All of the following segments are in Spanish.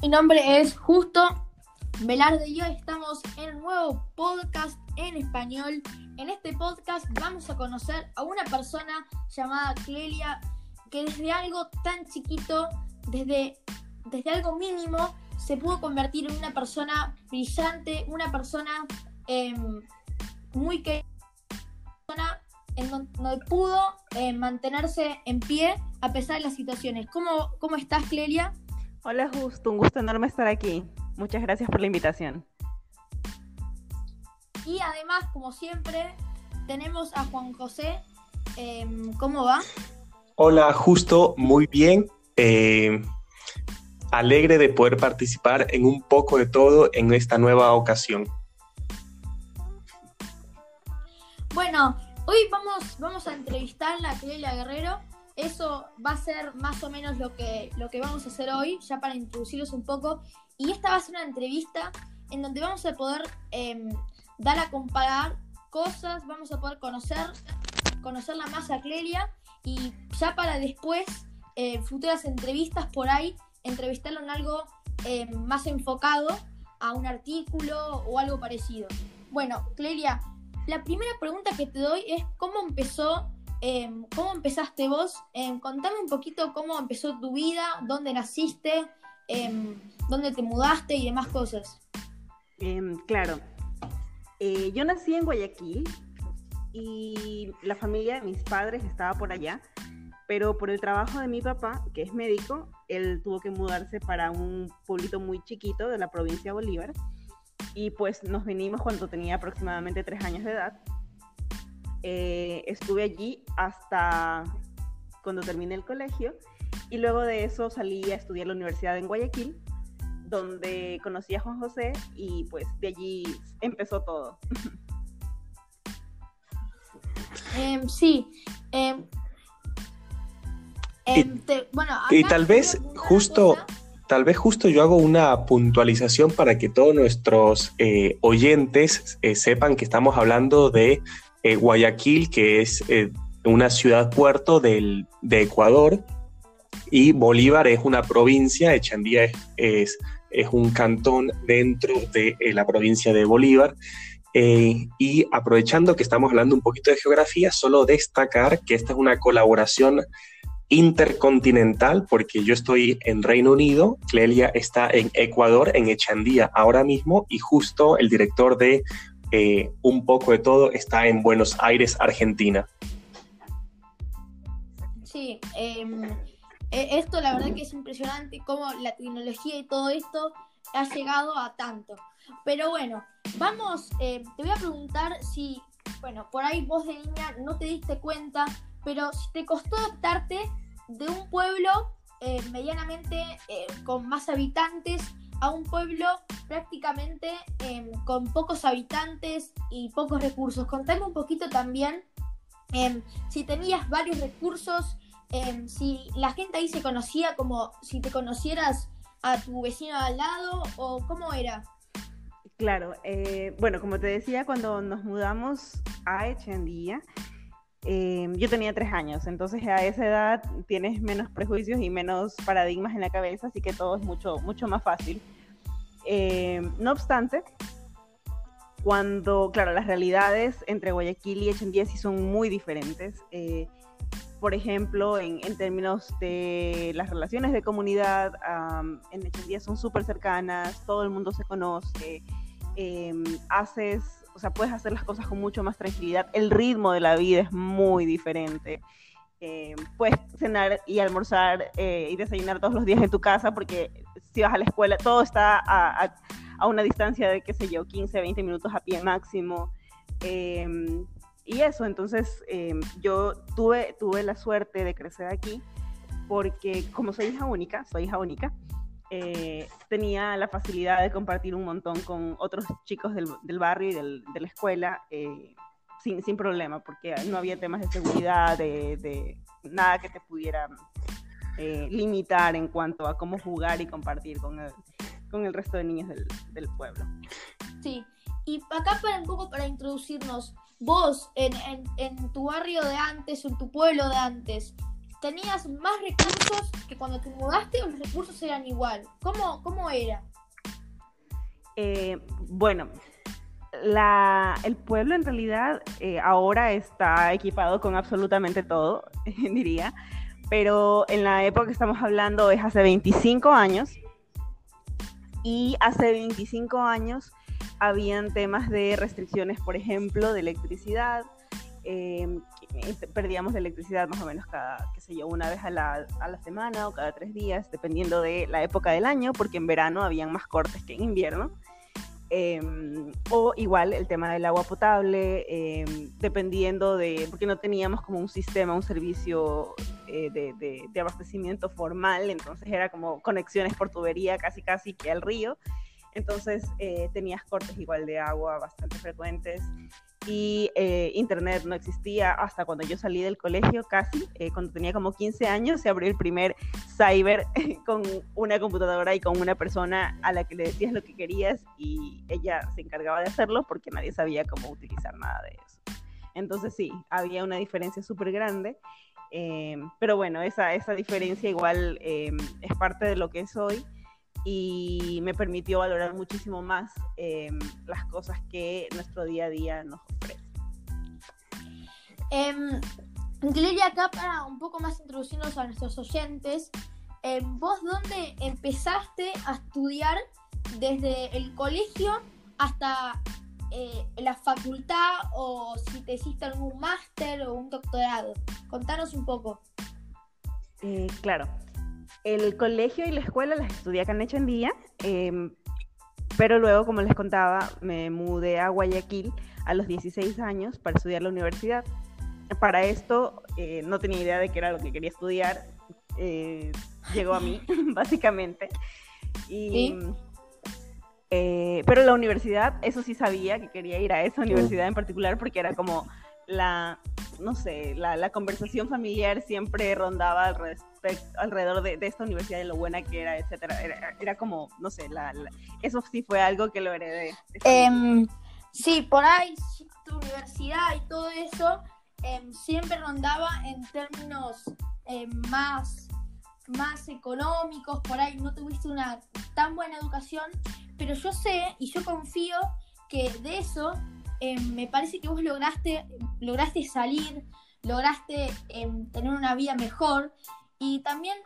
Mi nombre es Justo Velarde y hoy estamos en un nuevo podcast en español. En este podcast vamos a conocer a una persona llamada Clelia que desde algo tan chiquito, desde, desde algo mínimo, se pudo convertir en una persona brillante, una persona em, muy que en donde pudo eh, mantenerse en pie a pesar de las situaciones. ¿Cómo, cómo estás, Clelia? Hola, Justo, un gusto enorme estar aquí. Muchas gracias por la invitación. Y además, como siempre, tenemos a Juan José. Em, ¿Cómo va? Hola, Justo, muy bien. Eh, alegre de poder participar en un poco de todo en esta nueva ocasión. Bueno, hoy vamos, vamos a entrevistar a Clelia Guerrero. Eso va a ser más o menos lo que, lo que vamos a hacer hoy, ya para introducirlos un poco. Y esta va a ser una entrevista en donde vamos a poder em, dar a comparar cosas, vamos a poder conocer, conocerla más a Clelia y ya para después, eh, futuras entrevistas por ahí, entrevistarlo en algo em, más enfocado a un artículo o algo parecido. Bueno, Clelia, la primera pregunta que te doy es cómo empezó, em, cómo empezaste vos. Em, contame un poquito cómo empezó tu vida, dónde naciste, em, dónde te mudaste y demás cosas. claro. Eh, yo nací en Guayaquil y la familia de mis padres estaba por allá, pero por el trabajo de mi papá, que es médico, él tuvo que mudarse para un pueblito muy chiquito de la provincia de Bolívar y pues nos vinimos cuando tenía aproximadamente tres años de edad. Eh, estuve allí hasta cuando terminé el colegio y luego de eso salí a estudiar la universidad en Guayaquil, donde conocí a Juan José y pues de allí empezó todo. Em, sí. Em, em, bueno, y tal vez justo tal vez justo yo hago una puntualización para que todos nuestros eh, oyentes eh, sepan que estamos hablando de eh, Guayaquil, que es una ciudad puerto del, de Ecuador, y Bolívar es una provincia, Echandía es, es, es un cantón dentro de la provincia de Bolívar. y aprovechando que estamos hablando un poquito de geografía, solo destacar que esta es una colaboración intercontinental, porque yo estoy en Reino Unido, Clelia está en Ecuador, en Echandía ahora mismo, y justo el director de eh, Un poco de todo está en Buenos Aires, Argentina. Sí, em, e, esto la verdad que es impresionante cómo la tecnología y todo esto ha llegado a tanto. Pero bueno, vamos, eh, te voy a preguntar si, bueno, por ahí vos de niña no te diste cuenta pero si te costó adaptarte de un pueblo eh, medianamente eh, con más habitantes a un pueblo prácticamente em, con pocos habitantes y pocos recursos. Contame un poquito también em, si tenías varios recursos, em, si la gente ahí se conocía como si te conocieras a tu vecino al lado o cómo era. Claro, eh, bueno, como te decía, cuando nos mudamos a Echendía, Em, yo tenía tres años, entonces a esa edad tienes menos prejuicios y menos paradigmas en la cabeza, así que todo es mucho, mucho más fácil. Em, no obstante, cuando, claro, las realidades entre Guayaquil y Echendía sí son muy diferentes. Eh, por ejemplo, en, en, términos de las relaciones de comunidad, en Echendía son súper cercanas, todo el mundo se conoce, em, haces o sea, puedes hacer las cosas con mucho más tranquilidad. El ritmo de la vida es muy diferente. Eh, puedes cenar y almorzar eh, y desayunar todos los días en tu casa porque si vas a la escuela, todo está a, una distancia de, qué sé yo, 15, 20 minutos a pie máximo. Em, y eso, entonces em, yo tuve, tuve la suerte de crecer aquí porque como soy hija única, soy hija única, eh, tenía la facilidad de compartir un montón con otros chicos del, del barrio y del, de la escuela eh, sin, sin, problema, porque no había temas de seguridad, de, de nada que te pudiera eh, limitar en cuanto a cómo jugar y compartir con el, con el resto de niños del, del pueblo. Sí, y acá para un poco para introducirnos, vos en, en, en tu barrio de antes, en tu pueblo de antes, tenías más recursos que cuando te mudaste o los recursos eran igual. ¿Cómo, cómo era? Eh, bueno, el pueblo en realidad eh, ahora está equipado con absolutamente todo, diría, pero en la época que estamos hablando es hace 25 años y hace 25 años habían temas de restricciones, por ejemplo, de electricidad. Em, perdíamos de electricidad más o menos cada, qué sé yo, una vez a la, a la semana o cada tres días, dependiendo de la época del año, porque en verano habían más cortes que en invierno. Em, o igual el tema del agua potable, em, dependiendo de, porque no teníamos como un sistema, un servicio eh, de, de, abastecimiento formal, entonces era como conexiones por tubería casi casi que al río. Entonces eh, tenías cortes igual de agua bastante frecuentes y eh, internet no existía hasta cuando yo salí del colegio casi, eh, cuando tenía como 15 años, se abrió el primer cyber con una computadora y con una persona a la que le decías lo que querías y ella se encargaba de hacerlo porque nadie sabía cómo utilizar nada de eso. Entonces sí, había una diferencia súper grande, pero bueno, esa, esa diferencia igual es parte de lo que es hoy y me permitió valorar muchísimo más em, las cosas que nuestro día a día nos ofrece. Eh, acá para un poco más introducirnos a nuestros oyentes, em, ¿vos dónde empezaste a estudiar desde el colegio hasta eh, la facultad o si te hiciste algún máster o un doctorado? Contanos un poco. Eh, claro, el colegio y la escuela las estudié acá en Echandía, eh, pero luego, como les contaba, me mudé a Guayaquil a los 16 años para estudiar la universidad. Para esto eh, no tenía idea de qué era lo que quería estudiar. Eh, llegó a mí, básicamente. Y, eh, pero la universidad, eso sí sabía que quería ir a esa universidad en particular porque era como la, no sé, la, conversación familiar siempre rondaba alrededor alrededor de, esta universidad y lo buena que era, etcétera. Era, como, no sé, la, eso sí fue algo que lo heredé. Em, sí, por ahí tu universidad y todo eso em, siempre rondaba en términos em, más, más económicos, por ahí no tuviste una tan buena educación, pero yo sé y yo confío que de eso me parece que vos lograste, lograste salir, lograste tener una vida mejor y también,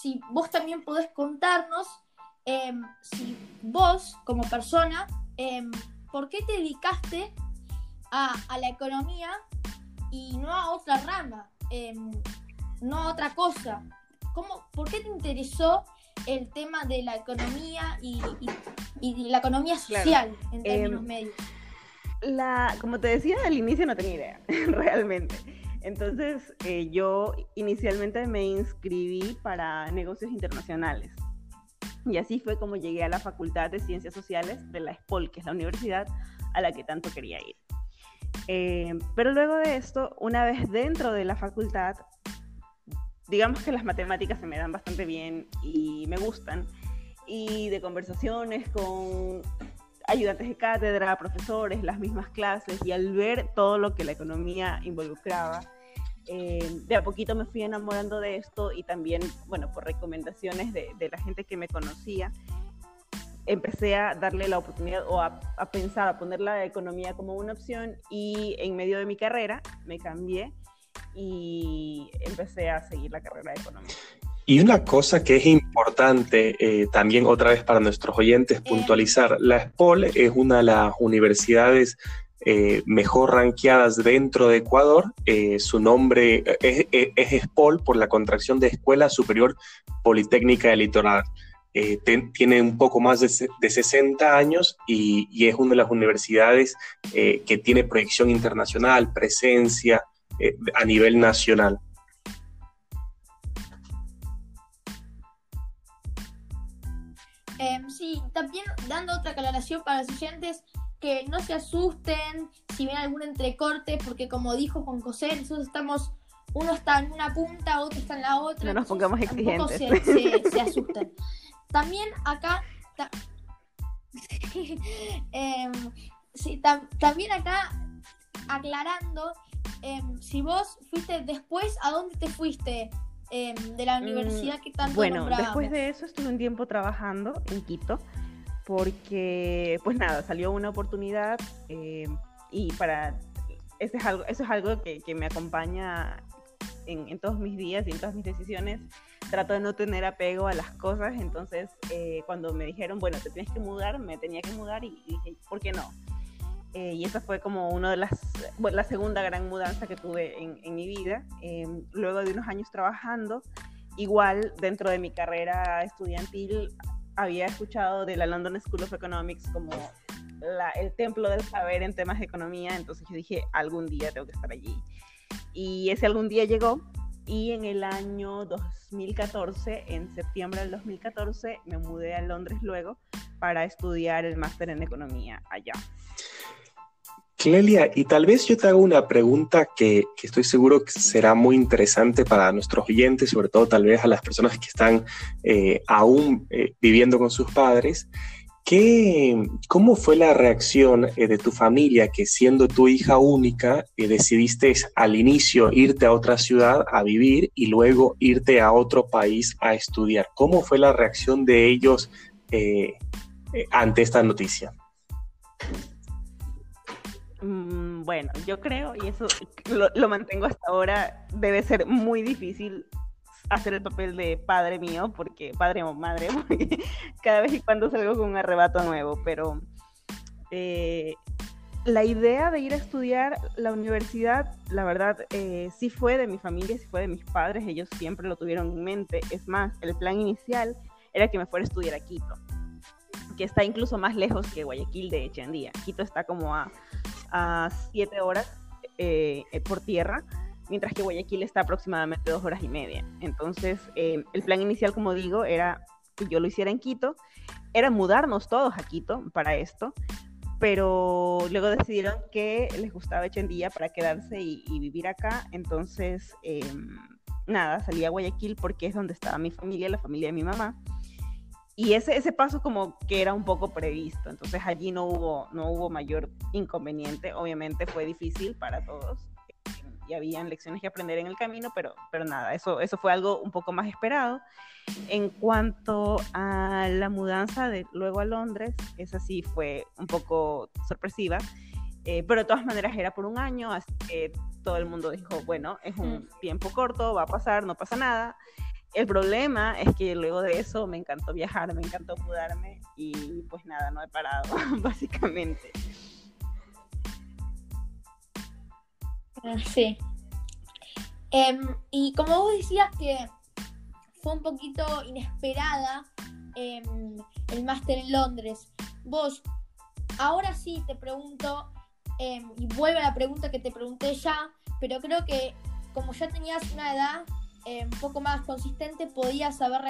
si vos también podés contarnos, em, si vos como persona, em, ¿por qué te dedicaste a, la economía y no a otra rama, em, no a otra cosa? ¿Cómo, ¿Por qué te interesó el tema de la economía y, la economía social en términos medios? La, como te decía al inicio, no tenía idea, realmente. Entonces, eh, yo inicialmente me inscribí para negocios internacionales. Y así fue como llegué a la Facultad de Ciencias Sociales de la ESPOL, que es la universidad a la que tanto quería ir. Eh, pero luego de esto, una vez dentro de la facultad, digamos que las matemáticas se me dan bastante bien y me gustan. Y de conversaciones con ayudantes de cátedra, profesores, las mismas clases, y al ver todo lo que la economía involucraba, eh, de a poquito me fui enamorando de esto y también, bueno, por recomendaciones de, la gente que me conocía, empecé a darle la oportunidad o a, a, pensar, a poner la economía como una opción y en medio de mi carrera me cambié y empecé a seguir la carrera de economía. Y una cosa que es importante eh, también otra vez para nuestros oyentes puntualizar, la SPOL es una de las universidades eh, mejor ranqueadas dentro de Ecuador. Eh, su nombre es, es, SPOL por la contracción de Escuela Superior Politécnica del Litoral. tiene un poco más de, de 60 años y, y, es una de las universidades que tiene proyección internacional, presencia a nivel nacional. Em, sí, también dando otra aclaración para los oyentes que no se asusten si ven algún entrecorte, porque como dijo Juan José, nosotros estamos, uno está en una punta, otro está en la otra. No nos pongamos exigentes. Se, se, asusten. También acá, em, sí, también acá aclarando, em, si vos fuiste después, ¿a dónde te fuiste? Em, de la mm, universidad que tanto Bueno, después de eso estuve un tiempo trabajando en Quito porque, pues nada, salió una oportunidad eh, y para, eso es algo, eso es algo que, que me acompaña en, en, todos mis días y en todas mis decisiones. Trato de no tener apego a las cosas, entonces eh, cuando me dijeron, bueno, te tienes que mudar, me tenía que mudar y, dije, ¿por qué no? Eh, y esa fue como una de las, bueno, la segunda gran mudanza que tuve en, en mi vida. luego de unos años trabajando, igual dentro de mi carrera estudiantil había escuchado de la London School of Economics como el templo del saber en temas de economía, entonces yo dije, algún día tengo que estar allí. Y ese algún día llegó y en el año 2014, en septiembre del 2014, me mudé a Londres luego para estudiar el máster en economía allá. Clelia, y tal vez yo te hago una pregunta que, estoy seguro que será muy interesante para nuestros oyentes, sobre todo tal vez a las personas que están eh, aún eh, viviendo con sus padres. ¿Qué, ¿Cómo fue la reacción eh, de tu familia que siendo tu hija única decidiste al inicio irte a otra ciudad a vivir y luego irte a otro país a estudiar? ¿Cómo fue la reacción de ellos ante esta noticia? Mm, bueno, yo creo, y eso lo, mantengo hasta ahora, debe ser muy difícil hacer el papel de padre mío, porque padre o madre, cada vez y cuando salgo con un arrebato nuevo, pero eh, la idea de ir a estudiar la universidad, la verdad, eh, sí fue de mi familia, sí fue de mis padres, ellos siempre lo tuvieron en mente. Es más, el plan inicial era que me fuera a estudiar a Quito, que está incluso más lejos que Guayaquil de Echendía. Quito está como a a 7 horas eh, eh, por tierra, mientras que Guayaquil está aproximadamente dos horas y media. Entonces, eh, el plan inicial, como digo, era que yo lo hiciera en Quito, era mudarnos todos a Quito para esto, pero luego decidieron que les gustaba Echendía para quedarse y, y vivir acá, entonces, em, nada, salí a Guayaquil porque es donde estaba mi familia, la familia de mi mamá y ese, ese paso como que era un poco previsto, entonces allí no hubo, no hubo mayor inconveniente, obviamente fue difícil para todos y habían lecciones que aprender en el camino, pero, pero nada, eso, eso fue algo un poco más esperado. En cuanto a la mudanza de luego a Londres, esa sí fue un poco sorpresiva, eh, pero de todas maneras era por un año, así que todo el mundo dijo, bueno, es un tiempo corto, va a pasar, no pasa nada. El problema es que luego de eso me encantó viajar, me encantó mudarme y pues nada, no he parado, básicamente. Ah, sí. Em, y como vos decías que fue un poquito inesperada em, el máster en Londres, vos, ahora sí te pregunto, em, y vuelve a la pregunta que te pregunté ya, pero creo que como ya tenías una edad eh, un poco más consistente, podías saber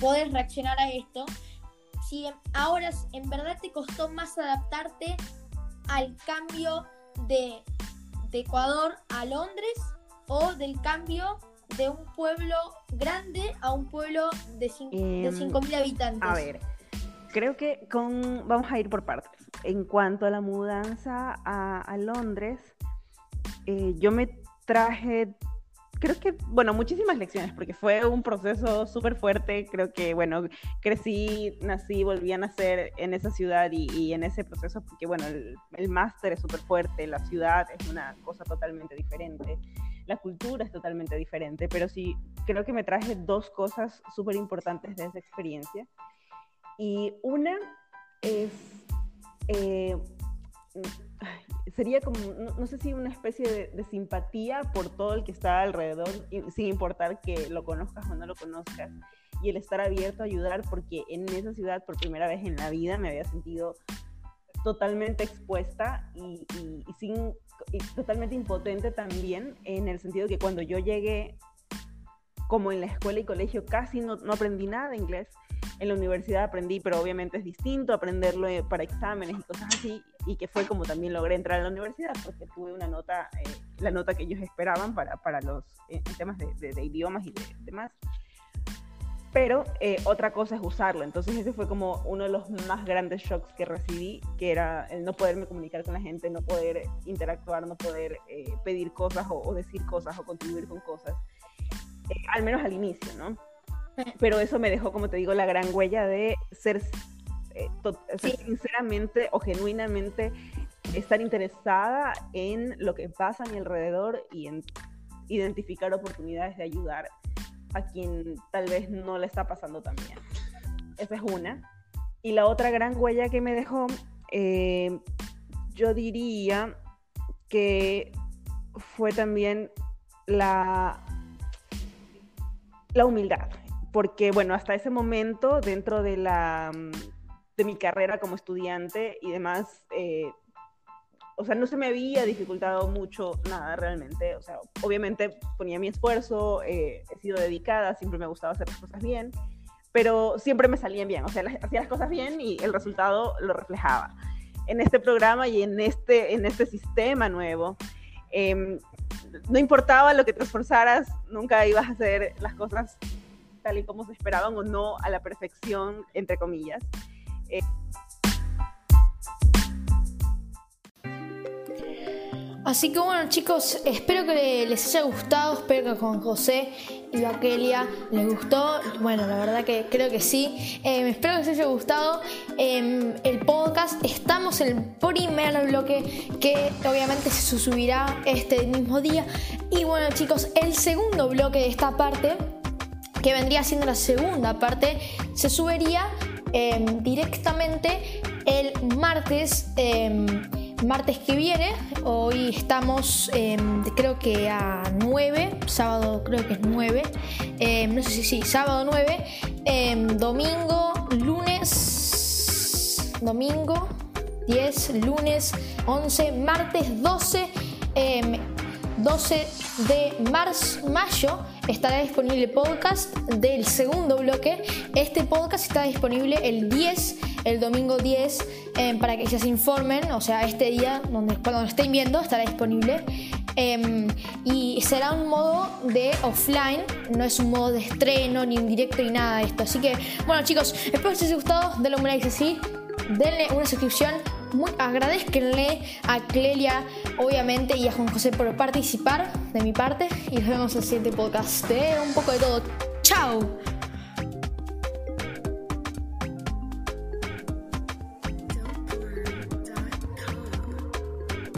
poder reaccionar a esto. Si ahora en verdad te costó más adaptarte al cambio de, Ecuador a Londres o del cambio de un pueblo grande a un pueblo de 5.000 em, habitantes. A ver, creo que con vamos a ir por partes. En cuanto a la mudanza a, Londres, eh, yo me traje creo que, bueno, muchísimas lecciones, porque fue un proceso súper fuerte. Creo que, bueno, crecí, nací, volví a nacer en esa ciudad y, en ese proceso, porque, bueno, el, el máster es súper fuerte, la ciudad es una cosa totalmente diferente, la cultura es totalmente diferente, pero sí, creo que me traje dos cosas súper importantes de esa experiencia. Y una es... Eh, sería como, no, sé si una especie de, simpatía por todo el que está alrededor, sin importar que lo conozcas o no lo conozcas, y el estar abierto a ayudar, porque en esa ciudad por primera vez en la vida me había sentido totalmente expuesta y, sin, totalmente impotente también, en el sentido que cuando yo llegué, como en la escuela y colegio, casi no, no aprendí nada de inglés en la universidad aprendí, pero obviamente es distinto aprenderlo eh, para exámenes y cosas así, y que fue como también logré entrar a la universidad, porque tuve una nota, eh, la nota que ellos esperaban para, para los eh, temas de, de, idiomas y de, demás. Pero otra cosa es usarlo, entonces ese fue como uno de los más grandes shocks que recibí, que era el no poderme comunicar con la gente, no poder interactuar, no poder pedir cosas o, o decir cosas o contribuir con cosas eh, al menos al inicio, ¿no? Pero eso me dejó, como te digo, la gran huella de ser, eh, sinceramente o genuinamente estar interesada en lo que pasa a mi alrededor y en identificar oportunidades de ayudar a quien tal vez no le está pasando tan bien. Esa es una. Y la otra gran huella que me dejó, eh, yo diría que fue también la, la humildad. Porque, bueno, hasta ese momento, dentro de, la, de mi carrera como estudiante y demás, eh, o sea, no se me había dificultado mucho nada realmente. O sea, obviamente ponía mi esfuerzo, eh, he sido dedicada, siempre me gustaba hacer las cosas bien, pero siempre me salían bien. O sea, hacía las cosas bien y el resultado lo reflejaba. En este programa y en este, en este sistema nuevo, em, no importaba lo que te esforzaras, nunca ibas a hacer las cosas tal y como se esperaban o no a la perfección, entre comillas. Eh, Así que bueno chicos, espero que les haya gustado, espero que con José y a Kelia les gustó. Bueno, la verdad que creo que sí. Em, espero que les haya gustado em, el podcast. Estamos en el primer bloque que obviamente se subirá este mismo día. Y bueno chicos, el segundo bloque de esta parte, que vendría siendo la segunda parte, se subiría em, directamente el martes martes que viene. Hoy estamos, em, creo que a 9, sábado creo que es 9, em, no sé si sí, sábado 9, em, domingo, lunes, domingo 10, lunes 11, martes 12. 12 de marzo, mayo estará disponible podcast del segundo bloque. Este podcast está disponible el 10, el domingo 10, eh, para que se informen. O sea, este día, donde, cuando lo estén viendo, estará disponible. Em, y será un modo de offline, no es un modo de estreno, ni un directo, ni nada de esto. Así que, bueno, chicos, espero que les haya gustado. Denle un like así, denle una suscripción muy agradezcanle a Clelia, obviamente, y a Juan José por participar de mi parte. Y nos vemos en el siguiente podcast de un poco de todo. ¡Chao!